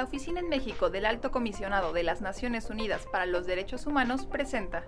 La Oficina en México del Alto Comisionado de las Naciones Unidas para los Derechos Humanos presenta.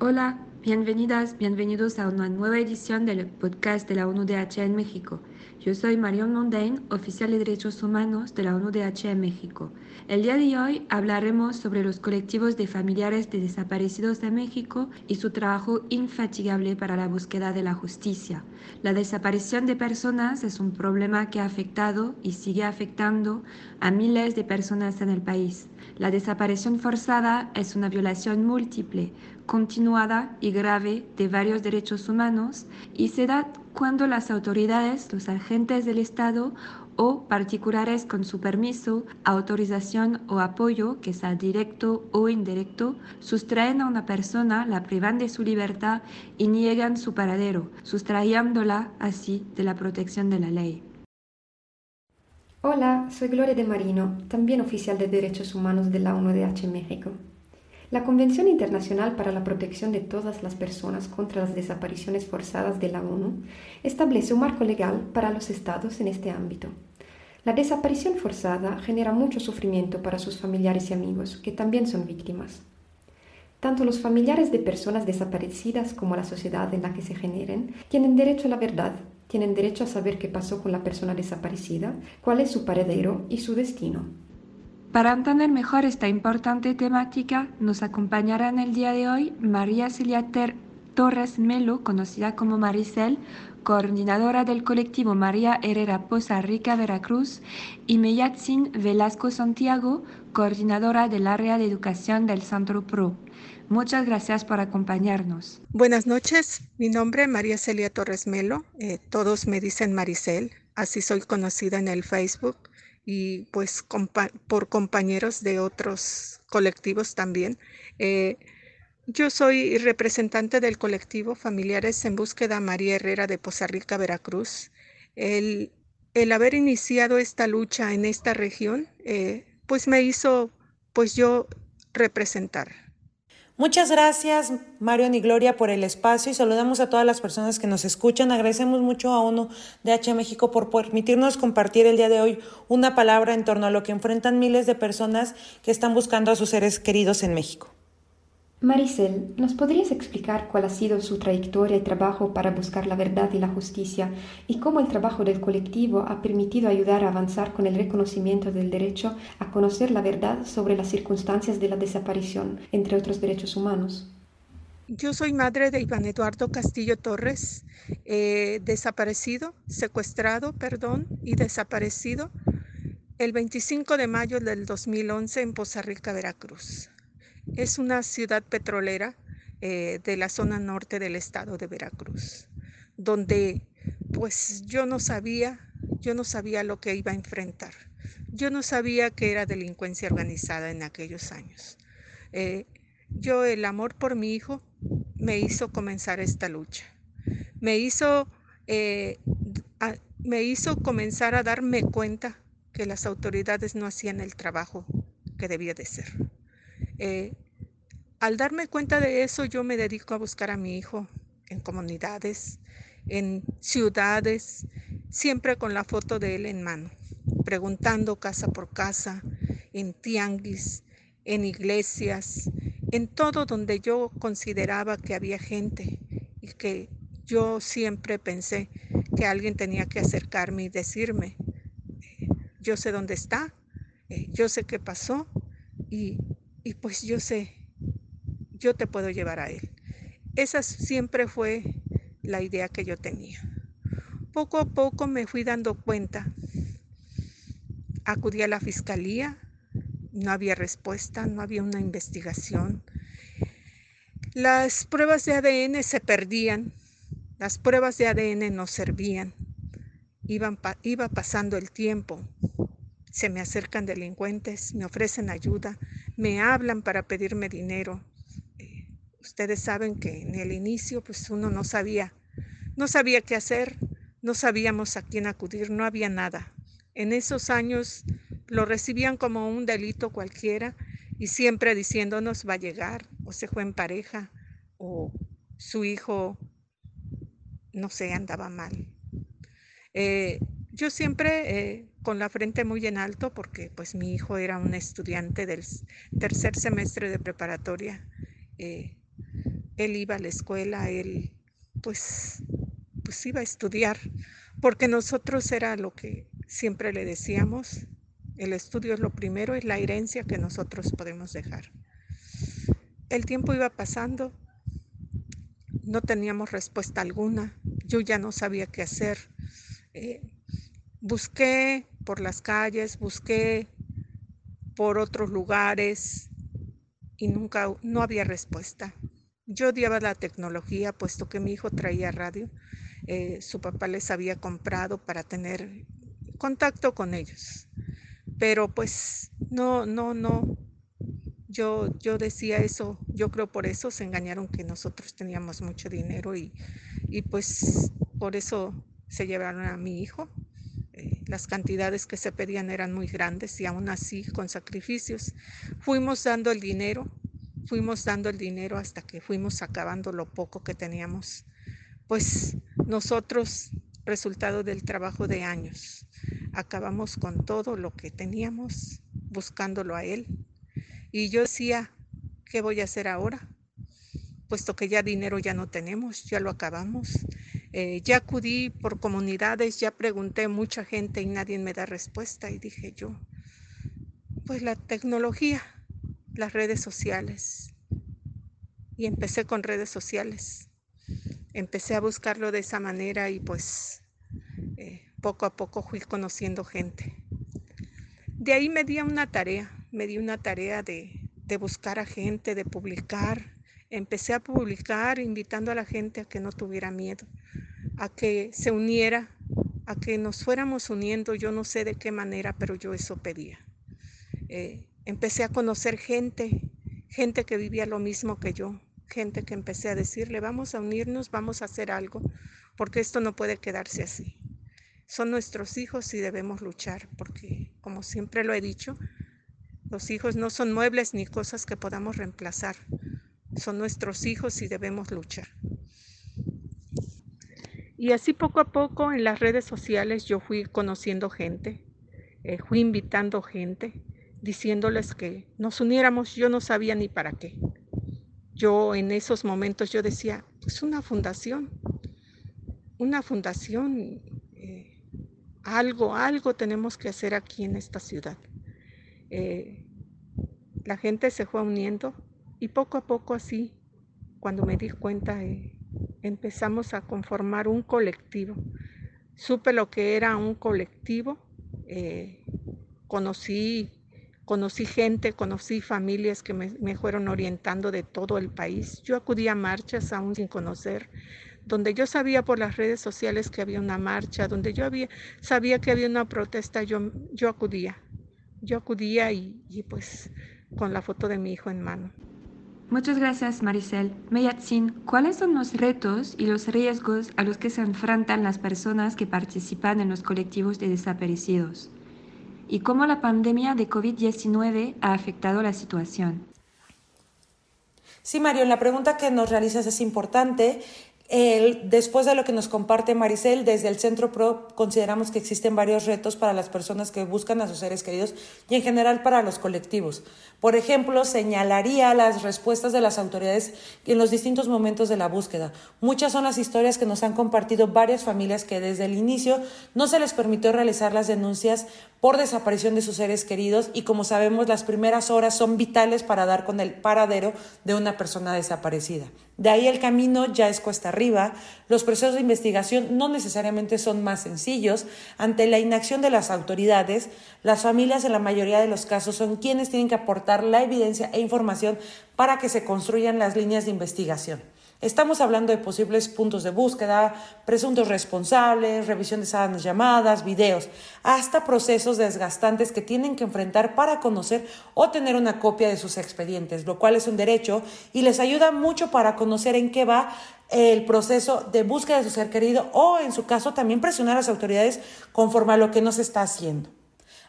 Hola, bienvenidas, bienvenidos a una nueva edición del podcast de la ONUDH en México. Yo soy Marion Mondain, oficial de Derechos Humanos de la ONUDH en México. El día de hoy hablaremos sobre los colectivos de familiares de desaparecidos de México y su trabajo infatigable para la búsqueda de la justicia. La desaparición de personas es un problema que ha afectado y sigue afectando a miles de personas en el país. La desaparición forzada es una violación múltiple, continuada y grave de varios derechos humanos y se da cuando las autoridades, los agentes del Estado o particulares con su permiso, autorización o apoyo, que sea directo o indirecto, sustraen a una persona, la privan de su libertad y niegan su paradero, sustrayéndola así de la protección de la ley. Hola, soy Gloria de Marino, también oficial de Derechos Humanos de la ONUDH México. La Convención Internacional para la Protección de todas las Personas contra las Desapariciones Forzadas de la ONU establece un marco legal para los estados en este ámbito. La desaparición forzada genera mucho sufrimiento para sus familiares y amigos, que también son víctimas. Tanto los familiares de personas desaparecidas como la sociedad en la que se generen tienen derecho a la verdad, tienen derecho a saber qué pasó con la persona desaparecida, cuál es su paradero y su destino. Para entender mejor esta importante temática, nos acompañará en el día de hoy María Celia Torres Melo, conocida como Maricel, coordinadora del colectivo María Herrera Poza Rica Veracruz, y Meyatzin Velasco Santiago, coordinadora del área de educación del Centro PRO. Muchas gracias por acompañarnos. Buenas noches, mi nombre es María Celia Torres Melo, eh, todos me dicen Maricel, así soy conocida en el Facebook y pues por compañeros de otros colectivos también. Eh, yo soy representante del colectivo Familiares en Búsqueda María Herrera de Poza Rica, Veracruz. El, el, haber iniciado esta lucha en esta región, eh, pues me hizo, pues yo representar. Muchas gracias, Mario y Gloria, por el espacio y saludamos a todas las personas que nos escuchan. Agradecemos mucho a ONU DH México por permitirnos compartir el día de hoy una palabra en torno a lo que enfrentan miles de personas que están buscando a sus seres queridos en México. Maricel, ¿nos podrías explicar cuál ha sido su trayectoria y trabajo para buscar la verdad y la justicia y cómo el trabajo del colectivo ha permitido ayudar a avanzar con el reconocimiento del derecho a conocer la verdad sobre las circunstancias de la desaparición, entre otros derechos humanos? Yo soy madre de Iván Eduardo Castillo Torres, eh, desaparecido, secuestrado, perdón, y desaparecido el 25 de mayo del 2011 en Poza Rica, Veracruz. Es una ciudad petrolera eh, de la zona norte del estado de Veracruz, donde pues yo no sabía, yo no sabía lo que iba a enfrentar. Yo no sabía que era delincuencia organizada en aquellos años. Eh, yo el amor por mi hijo me hizo comenzar esta lucha. Me hizo, eh, me hizo comenzar a darme cuenta que las autoridades no hacían el trabajo que debía de ser. Eh, al darme cuenta de eso, yo me dedico a buscar a mi hijo en comunidades, en ciudades, siempre con la foto de él en mano, preguntando casa por casa, en tianguis, en iglesias, en todo donde yo consideraba que había gente y que yo siempre pensé que alguien tenía que acercarme y decirme, yo sé dónde está, eh, yo sé qué pasó y y pues yo sé, yo te puedo llevar a Él. Esa siempre fue la idea que yo tenía. Poco a poco me fui dando cuenta. Acudí a la fiscalía, no había respuesta, no había una investigación. Las pruebas de ADN se perdían, las pruebas de ADN no servían. Iba pasando el tiempo, se me acercan delincuentes, me ofrecen ayuda, me hablan para pedirme dinero. Eh, ustedes saben que en el inicio pues uno no sabía, no sabía qué hacer, no sabíamos a quién acudir, no había nada. En esos años lo recibían como un delito cualquiera y siempre diciéndonos va a llegar o se fue en pareja o su hijo, no sé, andaba mal. Eh, yo siempre eh, con la frente muy en alto porque pues mi hijo era un estudiante del tercer semestre de preparatoria. Eh, él iba a la escuela, él pues, pues iba a estudiar, porque nosotros era lo que siempre le decíamos, el estudio es lo primero, es la herencia que nosotros podemos dejar. El tiempo iba pasando, no teníamos respuesta alguna, yo ya no sabía qué hacer. Eh, busqué por las calles, busqué por otros lugares y nunca, no había respuesta. Yo odiaba la tecnología, puesto que mi hijo traía radio. Eh, su papá les había comprado para tener contacto con ellos. Pero pues no, no, no. Yo, yo decía eso, yo creo por eso se engañaron que nosotros teníamos mucho dinero y, y pues por eso se llevaron a mi hijo. Las cantidades que se pedían eran muy grandes y aún así con sacrificios fuimos dando el dinero fuimos dando el dinero hasta que fuimos acabando lo poco que teníamos. Pues nosotros, resultado del trabajo de años, acabamos con todo lo que teníamos buscándolo a Él. Y yo decía, ¿qué voy a hacer ahora? Puesto que ya dinero ya no tenemos, ya lo acabamos. Eh, ya acudí por comunidades, ya pregunté a mucha gente y nadie me da respuesta. Y dije yo, pues la tecnología, las redes sociales. Y empecé con redes sociales. Empecé a buscarlo de esa manera y pues eh, poco a poco fui conociendo gente. De ahí me di una tarea, me di una tarea de, de buscar a gente, de publicar. Empecé a publicar invitando a la gente a que no tuviera miedo, a que se uniera, a que nos fuéramos uniendo. Yo no sé de qué manera, pero yo eso pedía. Eh, empecé a conocer gente, gente que vivía lo mismo que yo, gente que empecé a decirle, vamos a unirnos, vamos a hacer algo, porque esto no puede quedarse así. Son nuestros hijos y debemos luchar, porque como siempre lo he dicho, los hijos no son muebles ni cosas que podamos reemplazar. Son nuestros hijos y debemos luchar. Y así poco a poco en las redes sociales yo fui conociendo gente, eh, fui invitando gente diciéndoles que nos uniéramos, yo no sabía ni para qué. Yo en esos momentos yo decía, pues una fundación, una fundación, eh, algo, algo tenemos que hacer aquí en esta ciudad. Eh, la gente se fue uniendo y poco a poco así, cuando me di cuenta, eh, empezamos a conformar un colectivo. Supe lo que era un colectivo, conocí Conocí gente, conocí familias que me, fueron orientando de todo el país. Yo acudí a marchas aún sin conocer, donde yo sabía por las redes sociales que había una marcha, donde yo había, sabía que había una protesta, yo, yo acudía. Yo acudía y pues con la foto de mi hijo en mano. Muchas gracias, Maricel. Meyatzin, ¿cuáles son los retos y los riesgos a los que se enfrentan las personas que participan en los colectivos de desaparecidos? y cómo la pandemia de COVID-19 ha afectado la situación. Sí, Mario, la pregunta que nos realizas es importante después de lo que nos comparte Maricel, desde el Centro PRO consideramos que existen varios retos para las personas que buscan a sus seres queridos y en general para los colectivos. Por ejemplo, señalaría las respuestas de las autoridades en los distintos momentos de la búsqueda. Muchas son las historias que nos han compartido varias familias que desde el inicio no se les permitió realizar las denuncias por desaparición de sus seres queridos y como sabemos las primeras horas son vitales para dar con el paradero de una persona desaparecida. De ahí el camino ya es cuesta arriba, los procesos de investigación no necesariamente son más sencillos. Ante la inacción de las autoridades, las familias en la mayoría de los casos son quienes tienen que aportar la evidencia e información para que se construyan las líneas de investigación. Estamos hablando de posibles puntos de búsqueda, presuntos responsables, revisión de esas llamadas, videos, hasta procesos desgastantes que tienen que enfrentar para conocer o tener una copia de sus expedientes, lo cual es un derecho y les ayuda mucho para conocer en qué va el proceso de búsqueda de su ser querido o, en su caso, también presionar a las autoridades conforme a lo que no se está haciendo.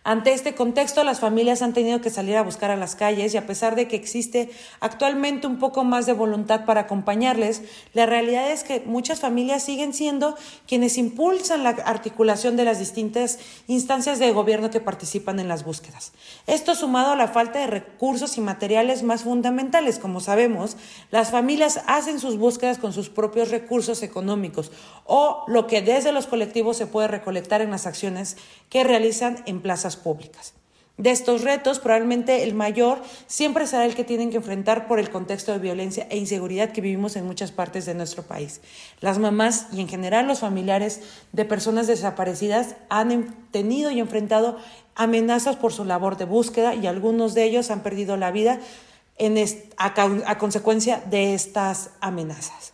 Ante este contexto, las familias han tenido que salir a buscar a las calles y a pesar de que existe actualmente un poco más de voluntad para acompañarles, la realidad es que muchas familias siguen siendo quienes impulsan la articulación de las distintas instancias de gobierno que participan en las búsquedas. Esto sumado a la falta de recursos y materiales más fundamentales. Como sabemos, las familias hacen sus búsquedas con sus propios recursos económicos o lo que desde los colectivos se puede recolectar en las acciones que realizan en plazas públicas. De estos retos, probablemente el mayor siempre será el que tienen que enfrentar por el contexto de violencia e inseguridad que vivimos en muchas partes de nuestro país. Las mamás y en general los familiares de personas desaparecidas han tenido y enfrentado amenazas por su labor de búsqueda y algunos de ellos han perdido la vida a consecuencia de estas amenazas.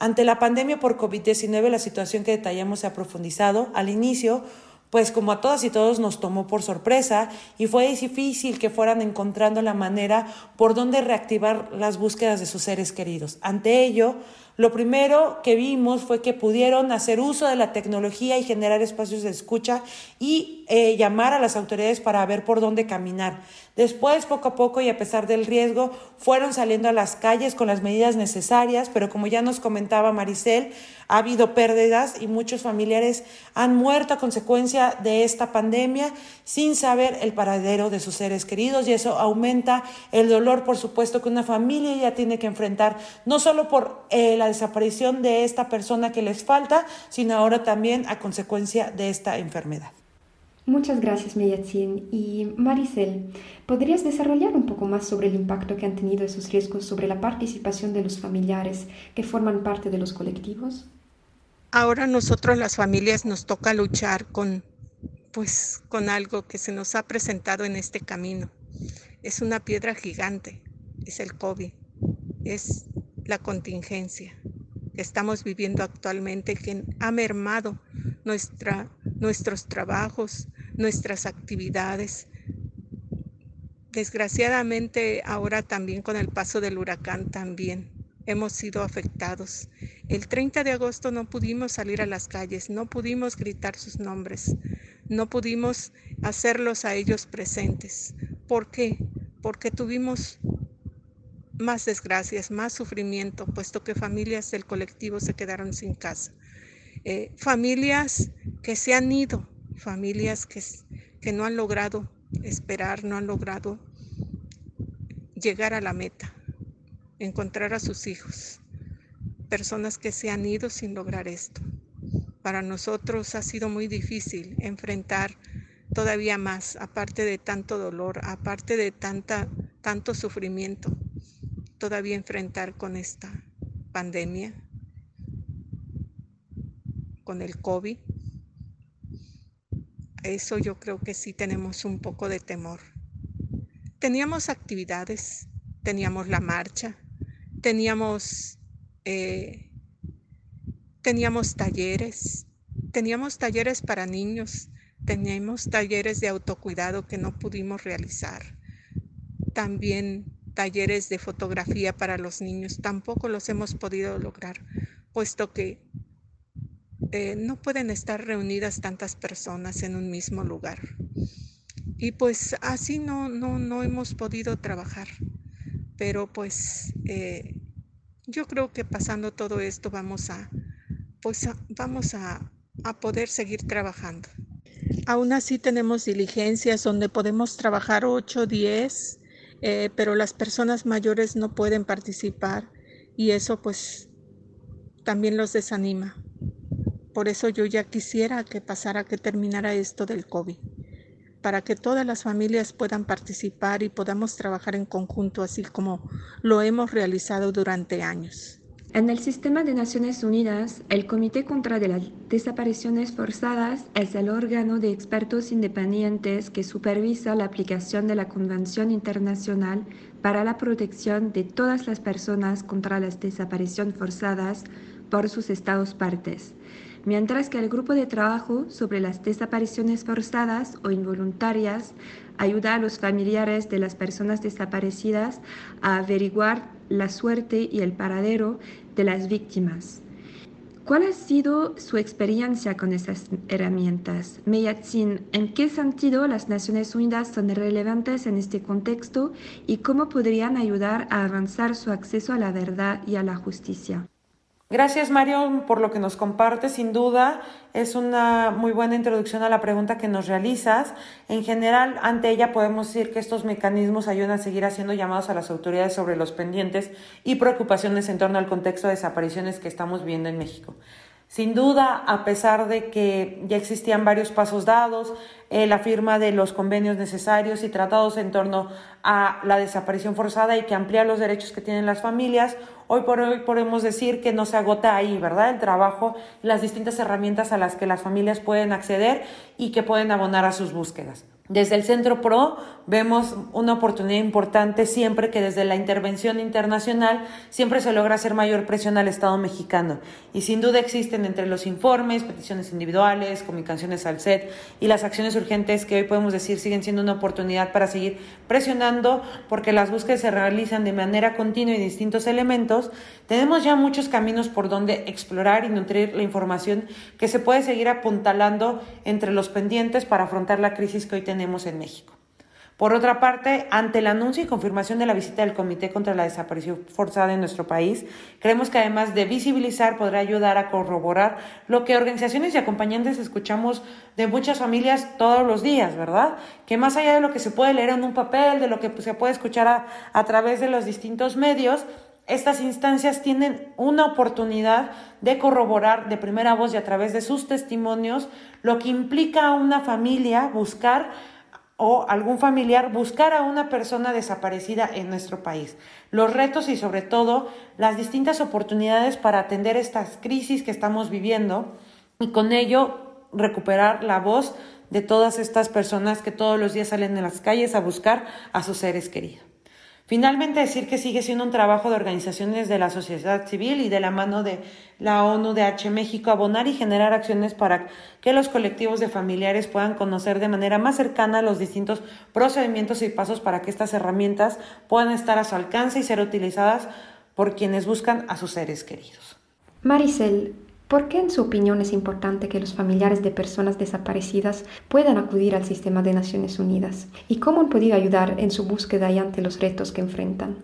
Ante la pandemia por COVID-19, la situación que detallamos se ha profundizado. Al inicio, pues como a todas y todos nos tomó por sorpresa y fue difícil que fueran encontrando la manera por donde reactivar las búsquedas de sus seres queridos. Ante ello, lo primero que vimos fue que pudieron hacer uso de la tecnología y generar espacios de escucha y eh, llamar a las autoridades para ver por dónde caminar. Después, poco a poco y a pesar del riesgo, fueron saliendo a las calles con las medidas necesarias, pero como ya nos comentaba Maricel, ha habido pérdidas y muchos familiares han muerto a consecuencia de esta pandemia sin saber el paradero de sus seres queridos y eso aumenta el dolor, por supuesto, que una familia ya tiene que enfrentar, no solo por eh, la desaparición de esta persona que les falta, sino ahora también a consecuencia de esta enfermedad. Muchas gracias, Meyatzin. Y Maricel, ¿podrías desarrollar un poco más sobre el impacto que han tenido esos riesgos sobre la participación de los familiares que forman parte de los colectivos? Ahora nosotros las familias nos toca luchar con pues con algo que se nos ha presentado en este camino. Es una piedra gigante, es el COVID, es la contingencia que estamos viviendo actualmente que ha mermado nuestra, nuestros trabajos, nuestras actividades. Desgraciadamente ahora también con el paso del huracán también hemos sido afectados. El 30 de agosto no pudimos salir a las calles, no pudimos gritar sus nombres, no pudimos hacerlos a ellos presentes. ¿Por qué? Porque tuvimos más desgracias, más sufrimiento, puesto que familias del colectivo se quedaron sin casa. Eh, familias que se han ido, familias que, que no han logrado esperar, no han logrado llegar a la meta encontrar a sus hijos, personas que se han ido sin lograr esto. Para nosotros ha sido muy difícil enfrentar todavía más, aparte de tanto dolor, aparte de tanta, tanto sufrimiento, todavía enfrentar con esta pandemia, con el COVID. Eso yo creo que sí tenemos un poco de temor. Teníamos actividades, teníamos la marcha, teníamos, eh, teníamos talleres, teníamos talleres para niños, teníamos talleres de autocuidado que no pudimos realizar. También talleres de fotografía para los niños, tampoco los hemos podido lograr, puesto que eh, no pueden estar reunidas tantas personas en un mismo lugar. Y pues así no, no, no hemos podido trabajar pero pues eh, yo creo que pasando todo esto vamos a, pues vamos a, poder seguir trabajando. Aún así tenemos diligencias donde podemos trabajar 8, 10, eh, pero las personas mayores no pueden participar y eso pues también los desanima. Por eso yo ya quisiera que pasara, que terminara esto del COVID para que todas las familias puedan participar y podamos trabajar en conjunto así como lo hemos realizado durante años. En el sistema de Naciones Unidas, el Comité contra las Desapariciones Forzadas es el órgano de expertos independientes que supervisa la aplicación de la Convención Internacional para la Protección de todas las personas contra las desapariciones forzadas por sus estados partes. Mientras que el grupo de trabajo sobre las desapariciones forzadas o involuntarias ayuda a los familiares de las personas desaparecidas a averiguar la suerte y el paradero de las víctimas. ¿Cuál ha sido su experiencia con esas herramientas? Meyatsin, ¿en qué sentido las Naciones Unidas son relevantes en este contexto y cómo podrían ayudar a avanzar su acceso a la verdad y a la justicia? Gracias Mario por lo que nos compartes. Sin duda es una muy buena introducción a la pregunta que nos realizas. En general, ante ella podemos decir que estos mecanismos ayudan a seguir haciendo llamados a las autoridades sobre los pendientes y preocupaciones en torno al contexto de desapariciones que estamos viendo en México. Sin duda, a pesar de que ya existían varios pasos dados, eh, la firma de los convenios necesarios y tratados en torno a la desaparición forzada y que amplía los derechos que tienen las familias, hoy por hoy podemos decir que no se agota ahí, ¿verdad? El trabajo, las distintas herramientas a las que las familias pueden acceder y que pueden abonar a sus búsquedas. Desde el Centro PRO vemos una oportunidad importante siempre que desde la intervención internacional siempre se logra hacer mayor presión al Estado mexicano. Y sin duda existen entre los informes, peticiones individuales, comunicaciones al SET y las acciones urgentes que hoy podemos decir siguen siendo una oportunidad para seguir presionando porque las búsquedas se realizan de manera continua y distintos elementos. Tenemos ya muchos caminos por donde explorar y nutrir la información que se puede seguir apuntalando entre los pendientes para afrontar la crisis que hoy tenemos en México. Por otra parte, ante el anuncio y confirmación de la visita del Comité contra la Desaparición Forzada en nuestro país, creemos que además de visibilizar, podrá ayudar a corroborar lo que organizaciones y acompañantes escuchamos de muchas familias todos los días, ¿verdad? Que más allá de lo que se puede leer en un papel, de lo que se puede escuchar a través de los distintos medios, estas instancias tienen una oportunidad de corroborar de primera voz y a través de sus testimonios lo que implica a una familia buscar o algún familiar buscar a una persona desaparecida en nuestro país. Los retos y sobre todo las distintas oportunidades para atender estas crisis que estamos viviendo y con ello recuperar la voz de todas estas personas que todos los días salen en las calles a buscar a sus seres queridos. Finalmente, decir que sigue siendo un trabajo de organizaciones de la sociedad civil y de la mano de la ONU de H México abonar y generar acciones para que los colectivos de familiares puedan conocer de manera más cercana los distintos procedimientos y pasos para que estas herramientas puedan estar a su alcance y ser utilizadas por quienes buscan a sus seres queridos. Maricel, ¿Por qué en su opinión es importante que los familiares de personas desaparecidas puedan acudir al sistema de Naciones Unidas? ¿Y cómo han podido ayudar en su búsqueda y ante los retos que enfrentan?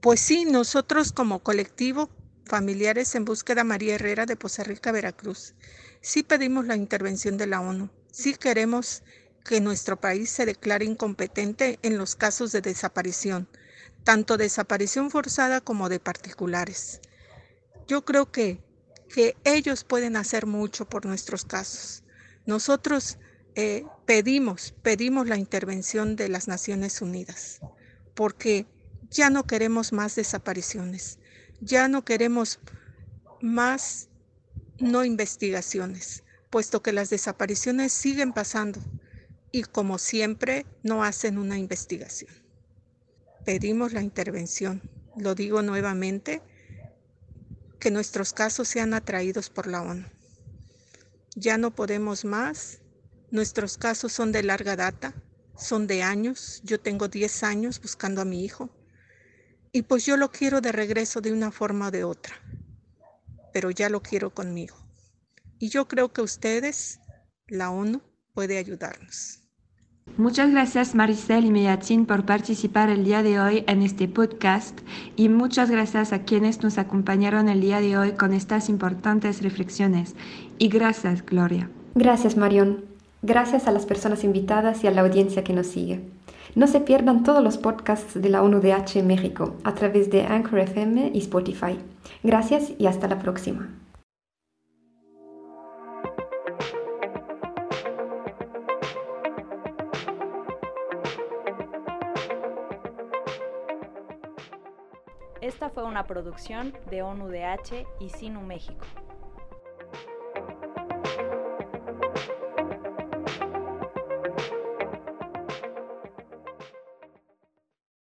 Pues sí, nosotros como colectivo Familiares en Búsqueda María Herrera de Poza Rica, Veracruz, sí pedimos la intervención de la ONU. Sí queremos que nuestro país se declare incompetente en los casos de desaparición, tanto desaparición forzada como de particulares. Yo creo que que ellos pueden hacer mucho por nuestros casos. Nosotros eh, pedimos, pedimos la intervención de las Naciones Unidas, porque ya no queremos más desapariciones, ya no queremos más no investigaciones, puesto que las desapariciones siguen pasando y como siempre no hacen una investigación. Pedimos la intervención, lo digo nuevamente, que nuestros casos sean atraídos por la ONU. Ya no podemos más. Nuestros casos son de larga data, son de años. Yo tengo 10 años buscando a mi hijo. Y pues yo lo quiero de regreso de una forma o de otra. Pero ya lo quiero conmigo. Y yo creo que ustedes, la ONU, puede ayudarnos. Muchas gracias Maricel y Meyatin por participar el día de hoy en este podcast y muchas gracias a quienes nos acompañaron el día de hoy con estas importantes reflexiones. Y gracias Gloria. Gracias Marion. Gracias a las personas invitadas y a la audiencia que nos sigue. No se pierdan todos los podcasts de la ONUDH México a través de Anchor FM y Spotify. Gracias y hasta la próxima. Una producción de ONUDH y Sinu México.